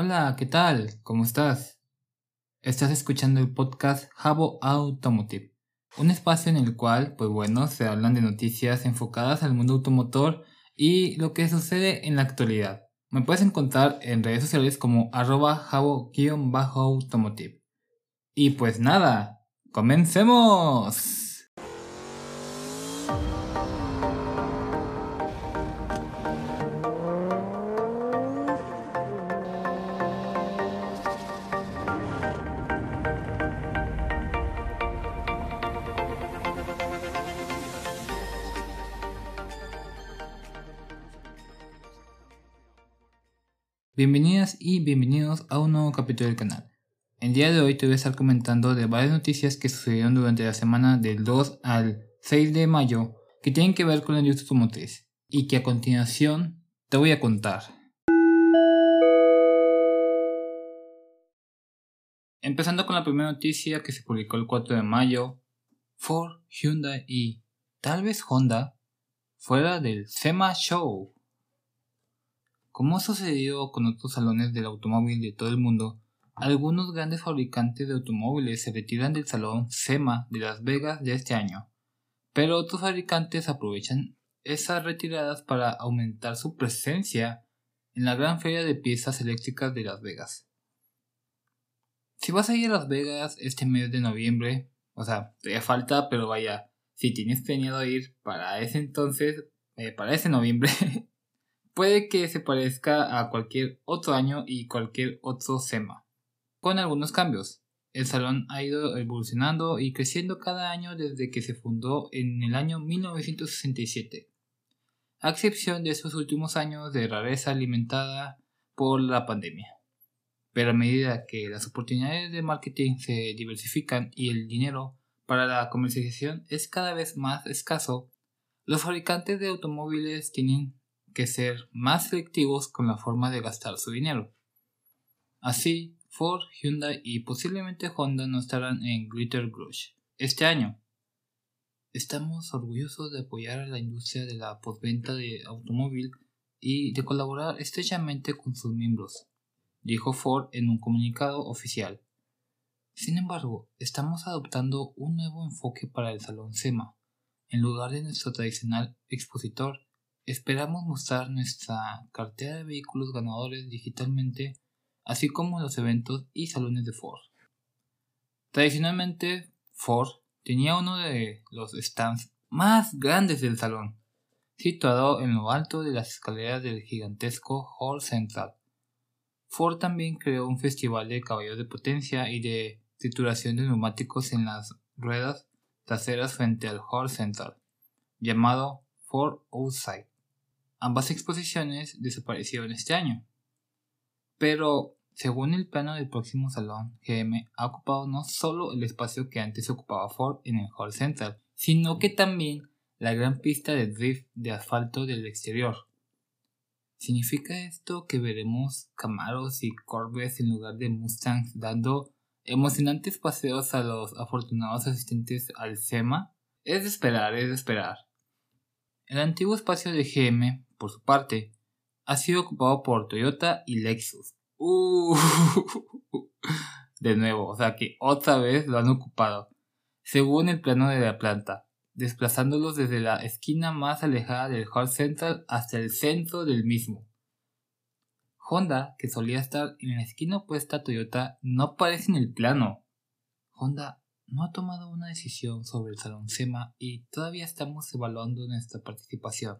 Hola, ¿qué tal? ¿Cómo estás? Estás escuchando el podcast Jabo Automotive, un espacio en el cual, pues bueno, se hablan de noticias enfocadas al mundo automotor y lo que sucede en la actualidad. Me puedes encontrar en redes sociales como arroba jabo-automotive. Y pues nada, comencemos. Bienvenidas y bienvenidos a un nuevo capítulo del canal. El día de hoy te voy a estar comentando de varias noticias que sucedieron durante la semana del 2 al 6 de mayo que tienen que ver con la industria automotriz y que a continuación te voy a contar. Empezando con la primera noticia que se publicó el 4 de mayo, Ford, Hyundai y tal vez Honda fuera del SEMA Show. Como ha sucedido con otros salones del automóvil de todo el mundo, algunos grandes fabricantes de automóviles se retiran del salón SEMA de Las Vegas de este año, pero otros fabricantes aprovechan esas retiradas para aumentar su presencia en la gran feria de piezas eléctricas de Las Vegas. Si vas a ir a Las Vegas este mes de noviembre, o sea, te falta, pero vaya, si tienes planeado ir para ese entonces, eh, para ese noviembre, puede que se parezca a cualquier otro año y cualquier otro SEMA, con algunos cambios. El salón ha ido evolucionando y creciendo cada año desde que se fundó en el año 1967, a excepción de esos últimos años de rareza alimentada por la pandemia. Pero a medida que las oportunidades de marketing se diversifican y el dinero para la comercialización es cada vez más escaso, los fabricantes de automóviles tienen que ser más selectivos con la forma de gastar su dinero. Así, Ford, Hyundai y posiblemente Honda no estarán en Glitter Grush este año. Estamos orgullosos de apoyar a la industria de la postventa de automóvil y de colaborar estrechamente con sus miembros, dijo Ford en un comunicado oficial. Sin embargo, estamos adoptando un nuevo enfoque para el Salón SEMA. En lugar de nuestro tradicional expositor, Esperamos mostrar nuestra cartera de vehículos ganadores digitalmente, así como los eventos y salones de Ford. Tradicionalmente, Ford tenía uno de los stands más grandes del salón, situado en lo alto de las escaleras del gigantesco Hall Central. Ford también creó un festival de caballos de potencia y de trituración de neumáticos en las ruedas traseras frente al Hall Central, llamado Ford Outside. Ambas exposiciones desaparecieron este año. Pero, según el plano del próximo salón, GM ha ocupado no solo el espacio que antes ocupaba Ford en el Hall Central, sino que también la gran pista de drift de asfalto del exterior. ¿Significa esto que veremos Camaros y Corvettes en lugar de Mustangs dando emocionantes paseos a los afortunados asistentes al SEMA? Es de esperar, es de esperar. El antiguo espacio de GM por su parte, ha sido ocupado por Toyota y Lexus. Uh, de nuevo, o sea que otra vez lo han ocupado, según el plano de la planta, desplazándolos desde la esquina más alejada del Hall Central hasta el centro del mismo. Honda, que solía estar en la esquina opuesta a Toyota, no aparece en el plano. Honda no ha tomado una decisión sobre el Salón SEMA y todavía estamos evaluando nuestra participación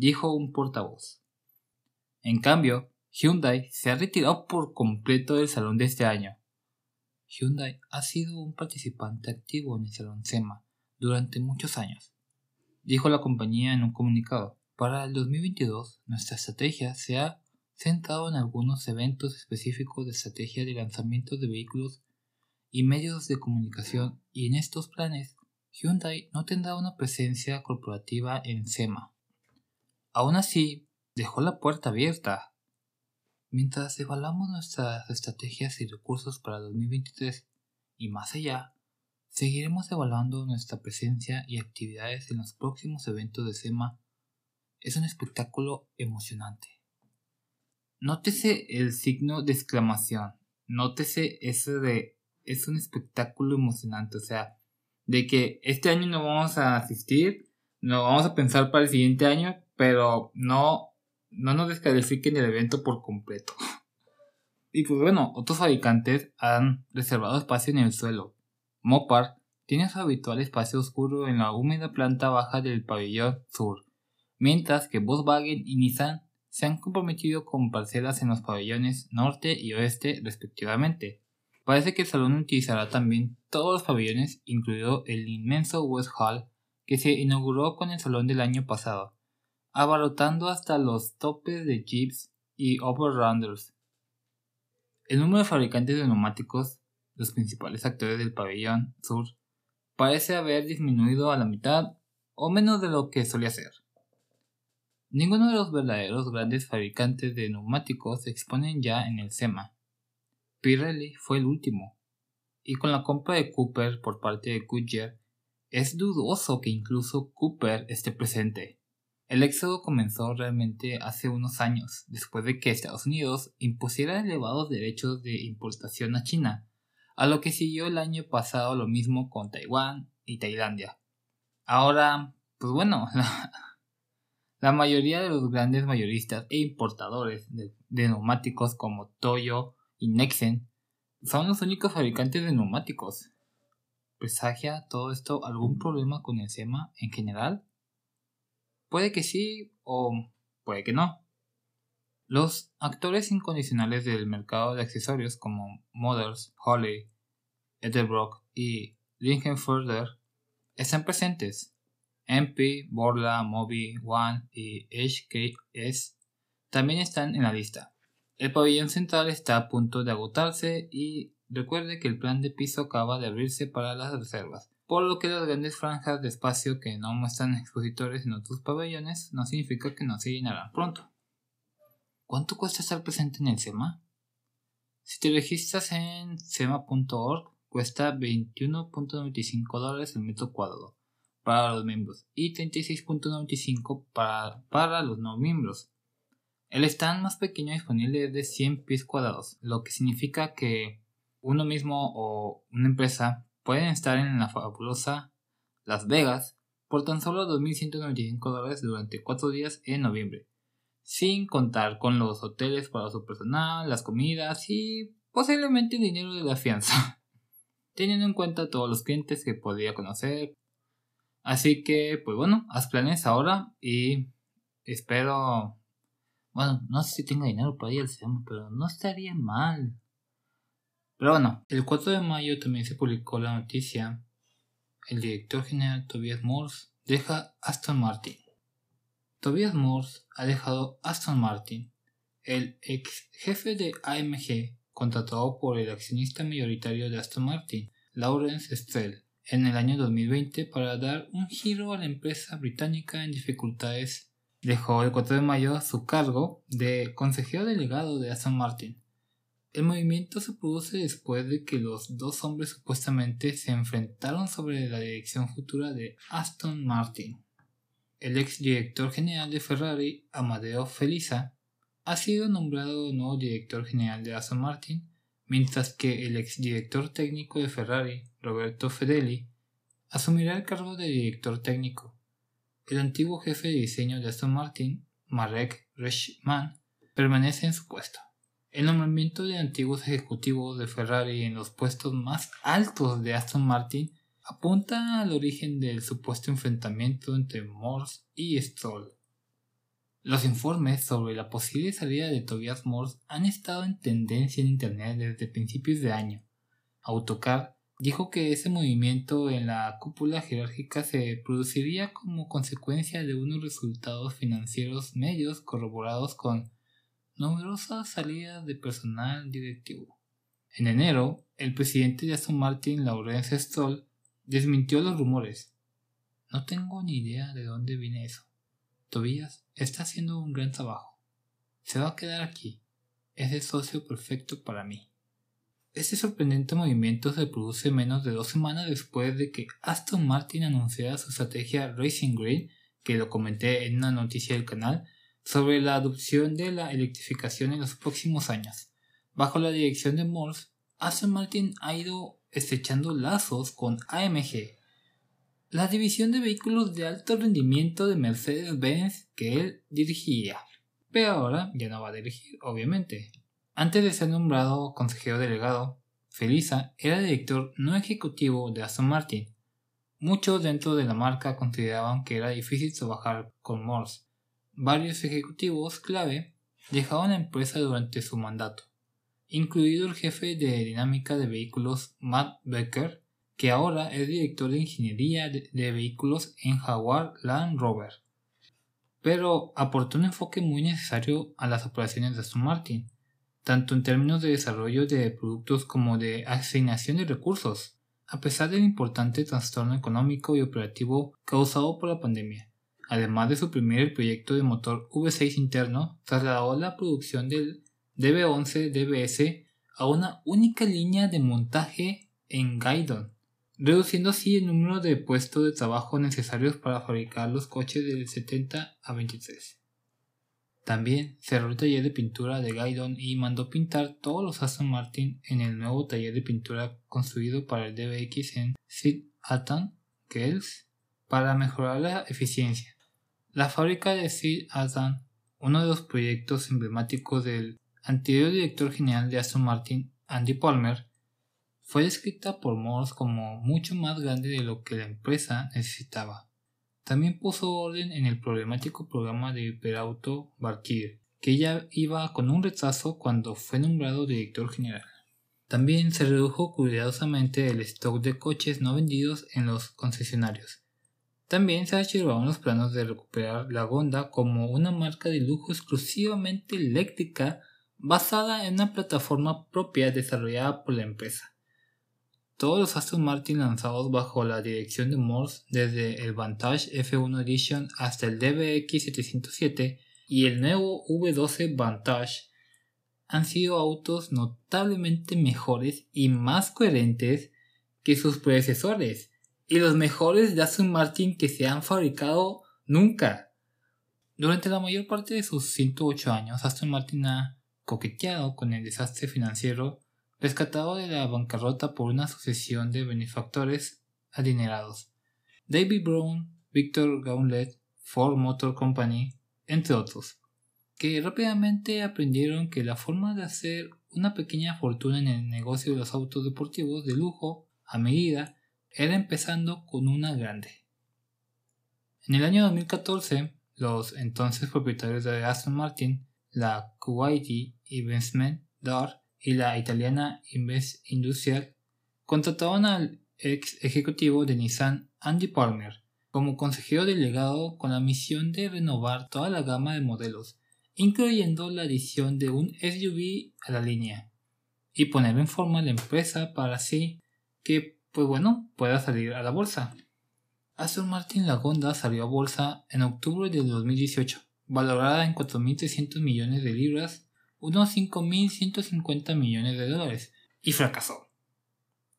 dijo un portavoz. En cambio, Hyundai se ha retirado por completo del salón de este año. Hyundai ha sido un participante activo en el salón SEMA durante muchos años, dijo la compañía en un comunicado. Para el 2022, nuestra estrategia se ha centrado en algunos eventos específicos de estrategia de lanzamiento de vehículos y medios de comunicación y en estos planes Hyundai no tendrá una presencia corporativa en SEMA. Aún así, dejó la puerta abierta. Mientras evaluamos nuestras estrategias y recursos para 2023 y más allá, seguiremos evaluando nuestra presencia y actividades en los próximos eventos de SEMA. Es un espectáculo emocionante. nótese el signo de exclamación, nótese ese de es un espectáculo emocionante, o sea, de que este año no vamos a asistir, no vamos a pensar para el siguiente año, pero no, no nos descalifiquen el evento por completo. Y pues bueno, otros fabricantes han reservado espacio en el suelo. Mopar tiene su habitual espacio oscuro en la húmeda planta baja del pabellón sur, mientras que Volkswagen y Nissan se han comprometido con parcelas en los pabellones norte y oeste respectivamente. Parece que el salón utilizará también todos los pabellones, incluido el inmenso West Hall que se inauguró con el salón del año pasado, abarrotando hasta los topes de Jeeps y Overrunders. El número de fabricantes de neumáticos, los principales actores del pabellón sur, parece haber disminuido a la mitad o menos de lo que solía ser. Ninguno de los verdaderos grandes fabricantes de neumáticos se exponen ya en el SEMA. Pirelli fue el último, y con la compra de Cooper por parte de Goodyear, es dudoso que incluso Cooper esté presente. El éxodo comenzó realmente hace unos años, después de que Estados Unidos impusiera elevados derechos de importación a China, a lo que siguió el año pasado lo mismo con Taiwán y Tailandia. Ahora, pues bueno, La mayoría de los grandes mayoristas e importadores de, neumáticos como Toyo y Nexen son los únicos fabricantes de neumáticos. ¿Presagia todo esto algún problema con el SEMA en general? Puede que sí o puede que no. Los actores incondicionales del mercado de accesorios como Models, Holly, Edelbrock y Lingenfurter están presentes MP, Borla, Mobi, One y HKS también están en la lista. El pabellón central está a punto de agotarse y recuerde que el plan de piso acaba de abrirse para las reservas, por lo que las grandes franjas de espacio que no muestran expositores en otros pabellones no significa que no se llenarán pronto. ¿Cuánto cuesta estar presente en el SEMA? Si te registras en sema.org cuesta 21.95 dólares el metro cuadrado para los miembros y 36.95 para, para los no miembros. El stand más pequeño disponible es de 100 pies cuadrados, lo que significa que uno mismo o una empresa pueden estar en la fabulosa Las Vegas por tan solo 2.195 dólares durante 4 días en noviembre, sin contar con los hoteles para su personal, las comidas y posiblemente el dinero de la fianza, teniendo en cuenta todos los clientes que podría conocer, Así que, pues bueno, haz planes ahora y espero. Bueno, no sé si tengo dinero para ir al SEMA, pero no estaría mal. Pero bueno, el 4 de mayo también se publicó la noticia. El director general Tobias Morse deja Aston Martin. Tobias Morse ha dejado Aston Martin. El ex jefe de AMG, contratado por el accionista mayoritario de Aston Martin, Lawrence Stroll, en el año 2020 para dar un giro a la empresa británica en dificultades. Dejó el 4 de mayo su cargo de consejero delegado de Aston Martin. El movimiento se produce después de que los dos hombres supuestamente se enfrentaron sobre la dirección futura de Aston Martin. El ex director general de Ferrari, Amadeo Felisa, ha sido nombrado nuevo director general de Aston Martin mientras que el exdirector técnico de Ferrari, Roberto Fedeli, asumirá el cargo de director técnico. El antiguo jefe de diseño de Aston Martin, Marek Reichmann, permanece en su puesto. El nombramiento de antiguos ejecutivos de Ferrari en los puestos más altos de Aston Martin apunta al origen del supuesto enfrentamiento entre Morse y Stroll. Los informes sobre la posible salida de Tobias Morse han estado en tendencia en Internet desde principios de año. Autocar dijo que ese movimiento en la cúpula jerárquica se produciría como consecuencia de unos resultados financieros medios corroborados con numerosas salidas de personal directivo. En enero, el presidente de Aston Martin, Laurence Stroll, desmintió los rumores. No tengo ni idea de dónde viene eso. Tobías está haciendo un gran trabajo. Se va a quedar aquí. Es el socio perfecto para mí. Este sorprendente movimiento se produce menos de dos semanas después de que Aston Martin anunciara su estrategia Racing Green, que lo comenté en una noticia del canal, sobre la adopción de la electrificación en los próximos años. Bajo la dirección de Morse, Aston Martin ha ido estrechando lazos con AMG, la división de vehículos de alto rendimiento de Mercedes-Benz que él dirigía. Pero ahora ya no va a dirigir, obviamente. Antes de ser nombrado consejero delegado, Felisa era director no ejecutivo de Aston Martin. Muchos dentro de la marca consideraban que era difícil trabajar con Morse. Varios ejecutivos clave dejaron la empresa durante su mandato, incluido el jefe de dinámica de vehículos Matt Becker, que ahora es director de ingeniería de, vehículos en Jaguar Land Rover. Pero aportó un enfoque muy necesario a las operaciones de Aston Martin, tanto en términos de desarrollo de productos como de asignación de recursos, a pesar del importante trastorno económico y operativo causado por la pandemia. Además de suprimir el proyecto de motor V6 interno, trasladó la producción del DB11 DBS a una única línea de montaje en Gaydon, reduciendo así el número de puestos de trabajo necesarios para fabricar los coches de 70 a 23. También cerró el taller de pintura de Gaydon y mandó pintar todos los Aston Martin en el nuevo taller de pintura construido para el DBX en Sid Alton, Kells, para mejorar la eficiencia. La fábrica de Sid Alton, uno de los proyectos emblemáticos del anterior director general de Aston Martin, Andy Palmer, fue descrita por Morse como mucho más grande de lo que la empresa necesitaba. También puso orden en el problemático programa de hiperauto Valkyrie, que ya iba con un retraso cuando fue nombrado director general. También se redujo cuidadosamente el stock de coches no vendidos en los concesionarios. También se archivaron los planos de recuperar la Gonda como una marca de lujo exclusivamente eléctrica basada en una plataforma propia desarrollada por la empresa. Todos los Aston Martin lanzados bajo la dirección de Morse, desde el Vantage F1 Edition hasta el DBX707 y el nuevo V12 Vantage, han sido autos notablemente mejores y más coherentes que sus predecesores y los mejores de Aston Martin que se han fabricado nunca. Durante la mayor parte de sus 108 años, Aston Martin ha coqueteado con el desastre financiero rescatado de la bancarrota por una sucesión de benefactores adinerados. David Brown, Victor Gauntlet, Ford Motor Company, entre otros, que rápidamente aprendieron que la forma de hacer una pequeña fortuna en el negocio de los autos deportivos de lujo a medida era empezando con una grande. En el año 2014, los entonces propietarios de Aston Martin, la Kuwaiti Investment DAR, y la italiana Invest Industrial contrataron al ex ejecutivo de Nissan Andy Palmer como consejero delegado con la misión de renovar toda la gama de modelos, incluyendo la adición de un SUV a la línea, y poner en forma la empresa para así que, pues bueno, pueda salir a la bolsa. Aston Martin Lagonda salió a bolsa en octubre del 2018, valorada en 4.300 millones de libras unos 5.150 millones de dólares y fracasó.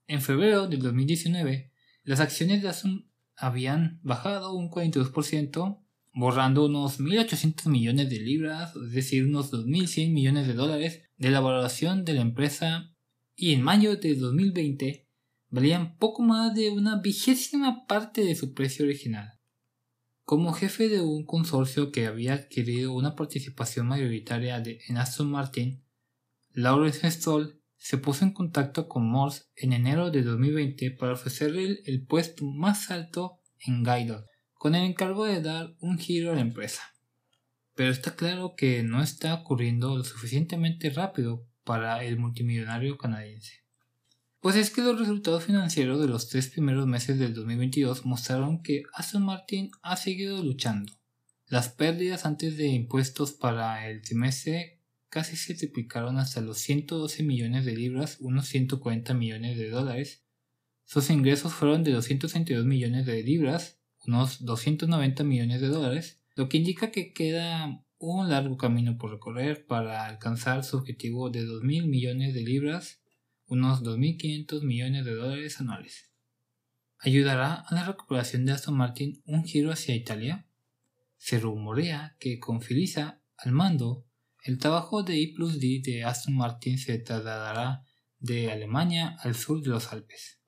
En febrero del 2019, las acciones de Asun habían bajado un 42%, borrando unos 1.800 millones de libras, es decir, unos 2.100 millones de dólares de la valoración de la empresa y en mayo de 2020 valían poco más de una vigésima parte de su precio original. Como jefe de un consorcio que había adquirido una participación mayoritaria de, en Aston Martin, Lawrence Stoll se puso en contacto con Morse en enero de 2020 para ofrecerle el, puesto más alto en Gaydon, con el encargo de dar un giro a la empresa. Pero está claro que no está ocurriendo lo suficientemente rápido para el multimillonario canadiense. Pues es que los resultados financieros de los tres primeros meses del 2022 mostraron que Aston Martin ha seguido luchando. Las pérdidas antes de impuestos para el trimestre casi se triplicaron hasta los 112 millones de libras, unos 140 millones de dólares. Sus ingresos fueron de 232 millones de libras, unos 290 millones de dólares, lo que indica que queda un largo camino por recorrer para alcanzar su objetivo de 2.000 millones de libras unos 2.500 millones de dólares anuales. ¿Ayudará a la recuperación de Aston Martin un giro hacia Italia? se rumorea que con Felisa al mando, el trabajo de I plus D de Aston Martin se trasladará de Alemania al sur de los Alpes.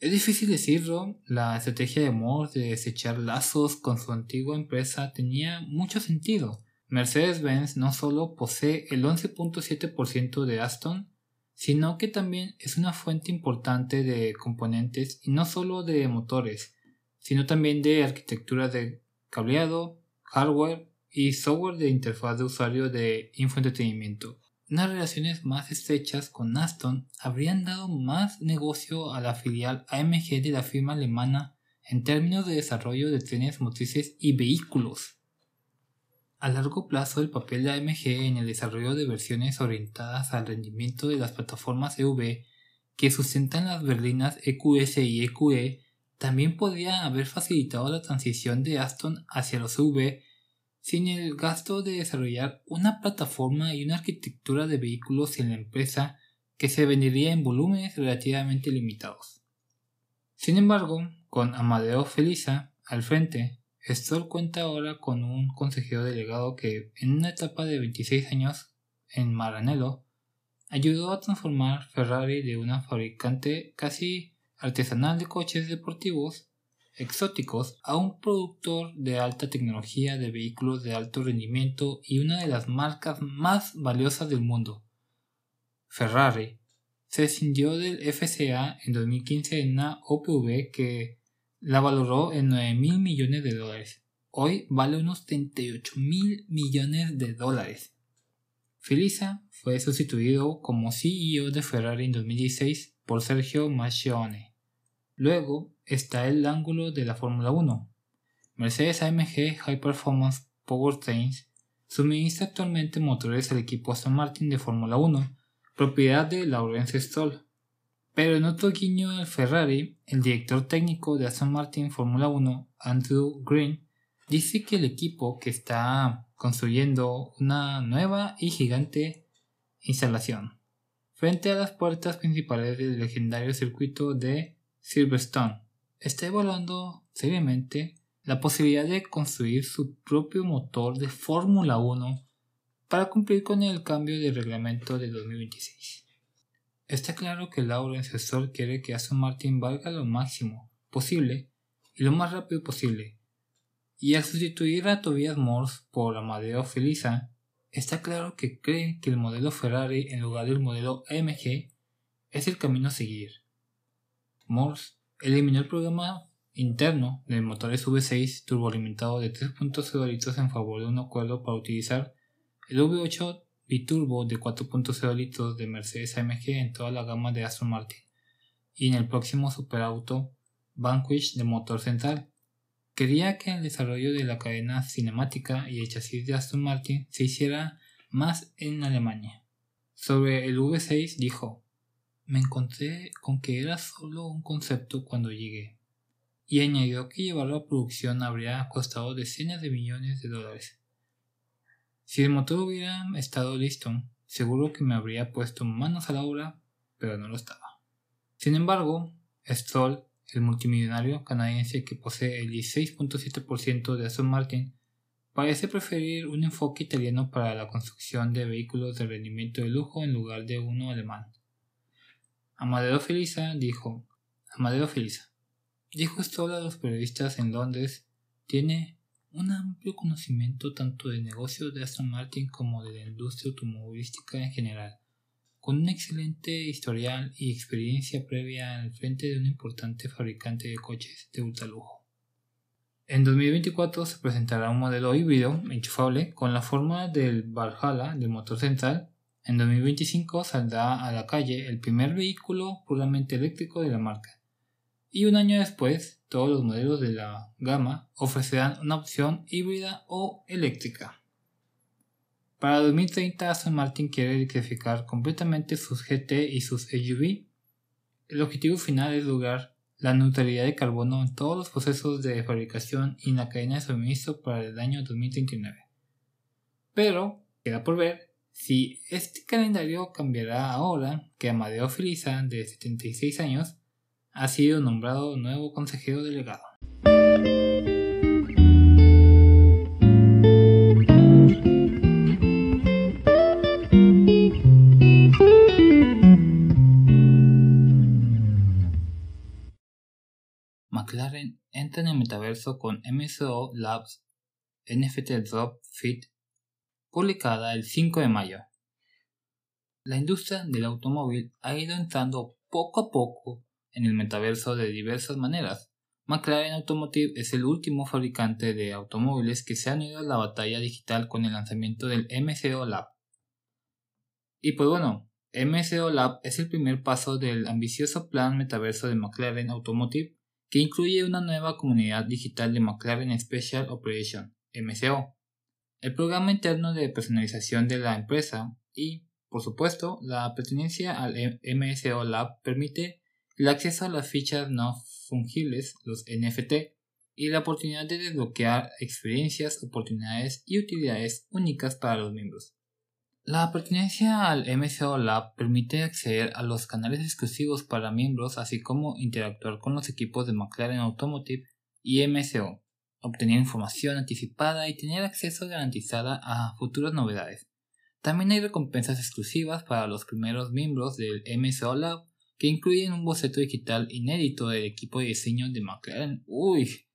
Es difícil decirlo, la estrategia de Moore de desechar lazos con su antigua empresa tenía mucho sentido. Mercedes-Benz no solo posee el 11.7% de Aston, sino que también es una fuente importante de componentes y no solo de motores, sino también de arquitectura de cableado, hardware y software de interfaz de usuario de infoentretenimiento. Unas relaciones más estrechas con Aston habrían dado más negocio a la filial AMG de la firma alemana en términos de desarrollo de trenes motrices y vehículos. A largo plazo, el papel de AMG en el desarrollo de versiones orientadas al rendimiento de las plataformas EV que sustentan las berlinas EQS y EQE también podría haber facilitado la transición de Aston hacia los EV sin el gasto de desarrollar una plataforma y una arquitectura de vehículos en la empresa que se vendería en volúmenes relativamente limitados. Sin embargo, con Amadeo Felisa al frente, Stoll cuenta ahora con un consejero delegado que, en una etapa de 26 años en Maranello, ayudó a transformar Ferrari de una fabricante casi artesanal de coches deportivos exóticos a un productor de alta tecnología de vehículos de alto rendimiento y una de las marcas más valiosas del mundo. Ferrari se escindió del FCA en 2015 en una OPV que la valoró en 9 mil millones de dólares. Hoy vale unos 38 mil millones de dólares. Felisa fue sustituido como CEO de Ferrari en 2016 por Sergio Mascione. Luego está el ángulo de la Fórmula 1. Mercedes AMG High Performance Powertrains suministra actualmente motores al equipo Aston Martin de Fórmula 1, propiedad de Laurence Stroll. Pero en otro guiño al Ferrari, el director técnico de Aston Martin Fórmula 1, Andrew Green, dice que el equipo que está construyendo una nueva y gigante instalación frente a las puertas principales del legendario circuito de Silverstone está evaluando seriamente la posibilidad de construir su propio motor de Fórmula 1 para cumplir con el cambio de reglamento de 2026. Está claro que Lawrence Stroll quiere que Aston Martin valga lo máximo posible y lo más rápido posible. Y al sustituir a Tobias Morse por Amadeo Felisa, está claro que cree que el modelo Ferrari en lugar del modelo AMG es el camino a seguir. Morse eliminó el programa interno del motor V6 turboalimentado de 3.0 litros en favor de un acuerdo para utilizar el V8 biturbo de 4.0 litros de Mercedes AMG en toda la gama de Aston Martin y en el próximo superauto Vanquish de motor central. Quería que el desarrollo de la cadena cinemática y el chasis de Aston Martin se hiciera más en Alemania. Sobre el V6 dijo, me encontré con que era solo un concepto cuando llegué, y añadió que llevarlo a producción habría costado decenas de millones de dólares. Si el motor hubiera estado listo, seguro que me habría puesto manos a la obra, pero no lo estaba. Sin embargo, Stroll, el multimillonario canadiense que posee el 16.7% de Aston Martin, parece preferir un enfoque italiano para la construcción de vehículos de rendimiento de lujo en lugar de uno alemán. Amadeo Felisa dijo, Amadeo Felisa, dijo Stroll a los periodistas en Londres, tiene un amplio conocimiento tanto del negocio de Aston Martin como de la industria automovilística en general, con un excelente historial y experiencia previa al frente de un importante fabricante de coches de ultralujo. En 2024 se presentará un modelo híbrido enchufable con la forma del Valhalla del motor central. En 2025 saldrá a la calle el primer vehículo puramente eléctrico de la marca y un año después todos los modelos de la gama ofrecerán una opción híbrida o eléctrica. Para 2030 Aston Martin quiere electrificar completamente sus GT y sus SUV. El objetivo final es lograr la neutralidad de carbono en todos los procesos de fabricación y en la cadena de suministro para el año 2039. Pero queda por ver si este calendario cambiará ahora que Amadeo Felisa, de 76 años, ha sido nombrado nuevo consejero delegado. McLaren entra en el metaverso con MSO Labs NFT Drop Fit, publicada el 5 de mayo. La industria del automóvil ha ido entrando poco a poco en el metaverso de diversas maneras. McLaren Automotive es el último fabricante de automóviles que se ha unido a la batalla digital con el lanzamiento del MCO Lab. Y pues bueno, MCO Lab es el primer paso del ambicioso plan metaverso de McLaren Automotive que incluye una nueva comunidad digital de McLaren Special Operation, MCO, el programa interno de personalización de la empresa y, por supuesto, la pertenencia al MSO Lab permite el acceso a las fichas no fungibles, los NFT, y la oportunidad de desbloquear experiencias, oportunidades y utilidades únicas para los miembros. La pertenencia al MSO Lab permite acceder a los canales exclusivos para miembros, así como interactuar con los equipos de McLaren Automotive y MSO, obtener información anticipada y tener acceso garantizada a futuras novedades. También hay recompensas exclusivas para los primeros miembros del MSO Lab que incluyen un boceto digital inédito del equipo de diseño de McLaren. Uy.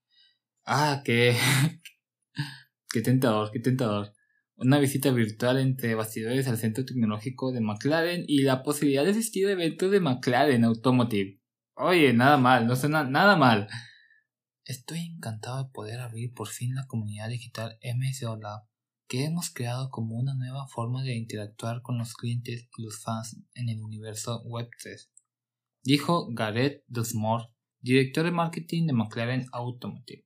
Ah, qué... qué tentador, qué tentador una visita virtual entre bastidores al centro tecnológico de McLaren y la posibilidad de asistir a eventos de McLaren Automotive. Oye, nada mal, no suena nada mal. Estoy encantado de poder abrir por fin la comunidad digital MSO Lab que hemos creado como una nueva forma de interactuar con los clientes y los fans en el universo Web3, dijo Gareth Dusmore, director de marketing de McLaren Automotive.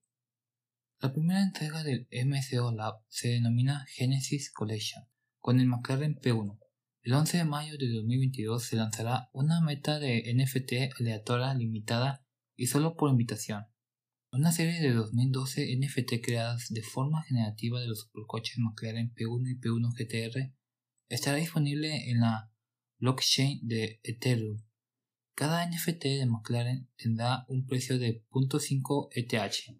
La primera entrega del MCO Lab se denomina Genesis Collection, con el McLaren P1. El 11 de mayo de 2022 se lanzará una meta de NFT aleatoria limitada y solo por invitación. Una serie de 2012 NFT creadas de forma generativa de los supercoches McLaren P1 y P1 GTR estará disponible en la blockchain de Ethereum. Cada NFT de McLaren tendrá un precio de 0.5 ETH.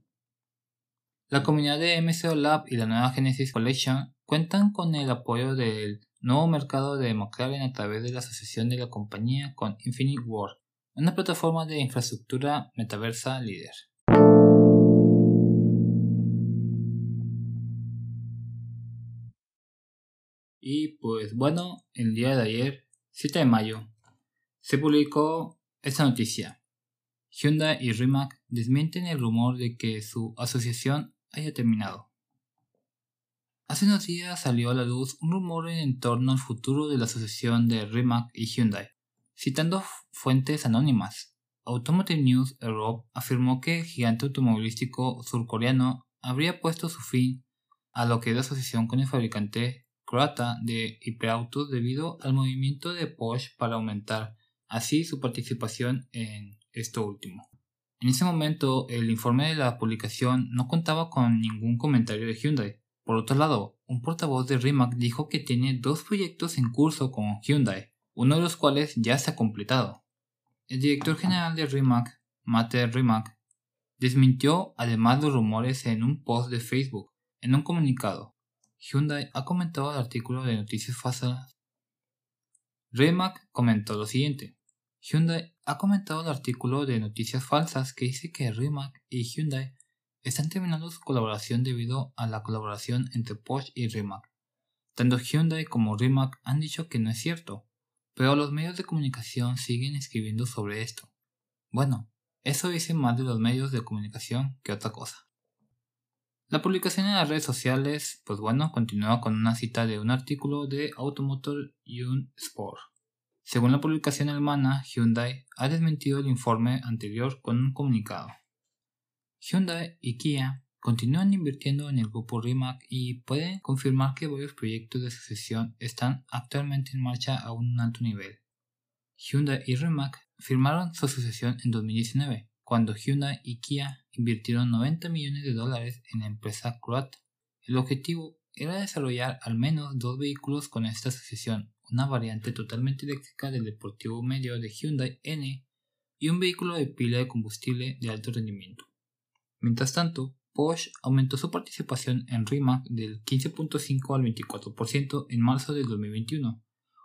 La comunidad de MCO Lab y la nueva Genesis Collection cuentan con el apoyo del nuevo mercado de McLaren a través de la asociación de la compañía con Infinite World, una plataforma de infraestructura metaversa líder. Y pues bueno, el día de ayer, 7 de mayo, se publicó esta noticia. Hyundai y Rimac desmienten el rumor de que su asociación haya terminado. Hace unos días salió a la luz un rumor en torno al futuro de la asociación de Rimac y Hyundai. Citando fuentes anónimas, Automotive News Europe afirmó que el gigante automovilístico surcoreano habría puesto su fin a lo que es la asociación con el fabricante croata de hiperautos debido al movimiento de Porsche para aumentar así su participación en esto último. En ese momento, el informe de la publicación no contaba con ningún comentario de Hyundai. Por otro lado, un portavoz de Rimac dijo que tiene dos proyectos en curso con Hyundai, uno de los cuales ya se ha completado. El director general de Rimac, Mate Rimac, desmintió además los rumores en un post de Facebook. En un comunicado, Hyundai ha comentado el artículo de Noticias Falsas. Rimac comentó lo siguiente. Hyundai ha comentado el artículo de noticias falsas que dice que Rimac y Hyundai están terminando su colaboración debido a la colaboración entre Porsche y Rimac. Tanto Hyundai como Rimac han dicho que no es cierto, pero los medios de comunicación siguen escribiendo sobre esto. Bueno, eso dice más de los medios de comunicación que otra cosa. La publicación en las redes sociales, pues bueno, continúa con una cita de un artículo de Automotor un Sport. Según la publicación alemana, Hyundai ha desmentido el informe anterior con un comunicado. Hyundai y Kia continúan invirtiendo en el grupo Rimac y pueden confirmar que varios proyectos de asociación están actualmente en marcha a un alto nivel. Hyundai y Rimac firmaron su asociación en 2019, cuando Hyundai y Kia invirtieron 90 millones de dólares en la empresa croata. El objetivo era desarrollar al menos dos vehículos con esta asociación una variante totalmente eléctrica del deportivo medio de Hyundai N y un vehículo de pila de combustible de alto rendimiento. Mientras tanto, Porsche aumentó su participación en Rimac del 15.5 al 24% en marzo del 2021.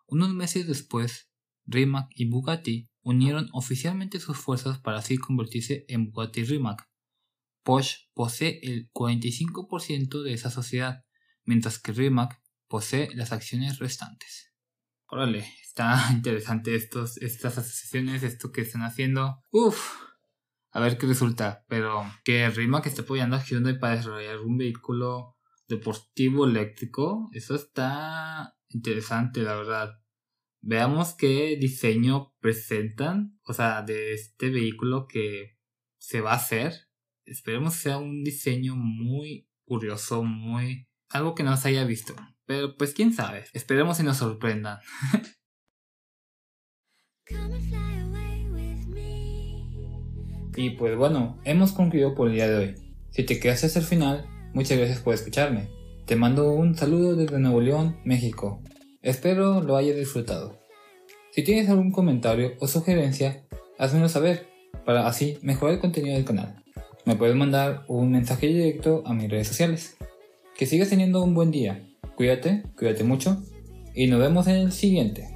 Unos meses después, Rimac y Bugatti unieron oficialmente sus fuerzas para así convertirse en Bugatti Rimac. Porsche posee el 45% de esa sociedad, mientras que Rimac posee las acciones restantes. Órale, está interesante estos, estas asociaciones, esto que están haciendo. Uf, a ver qué resulta. Pero que Rimac esté apoyando a Hyundai para desarrollar un vehículo deportivo eléctrico, eso está interesante, la verdad. Veamos qué diseño presentan, o sea, de este vehículo que se va a hacer. Esperemos que sea un diseño muy curioso, muy... algo que no se haya visto. Pero pues quién sabe, esperemos y nos sorprendan. y pues bueno, hemos concluido por el día de hoy. Si te quedaste hasta el final, muchas gracias por escucharme. Te mando un saludo desde Nuevo León, México. Espero lo hayas disfrutado. Si tienes algún comentario o sugerencia, házmelo saber para así mejorar el contenido del canal. Me puedes mandar un mensaje directo a mis redes sociales. Que sigas teniendo un buen día. Cuídate, cuídate mucho y nos vemos en el siguiente.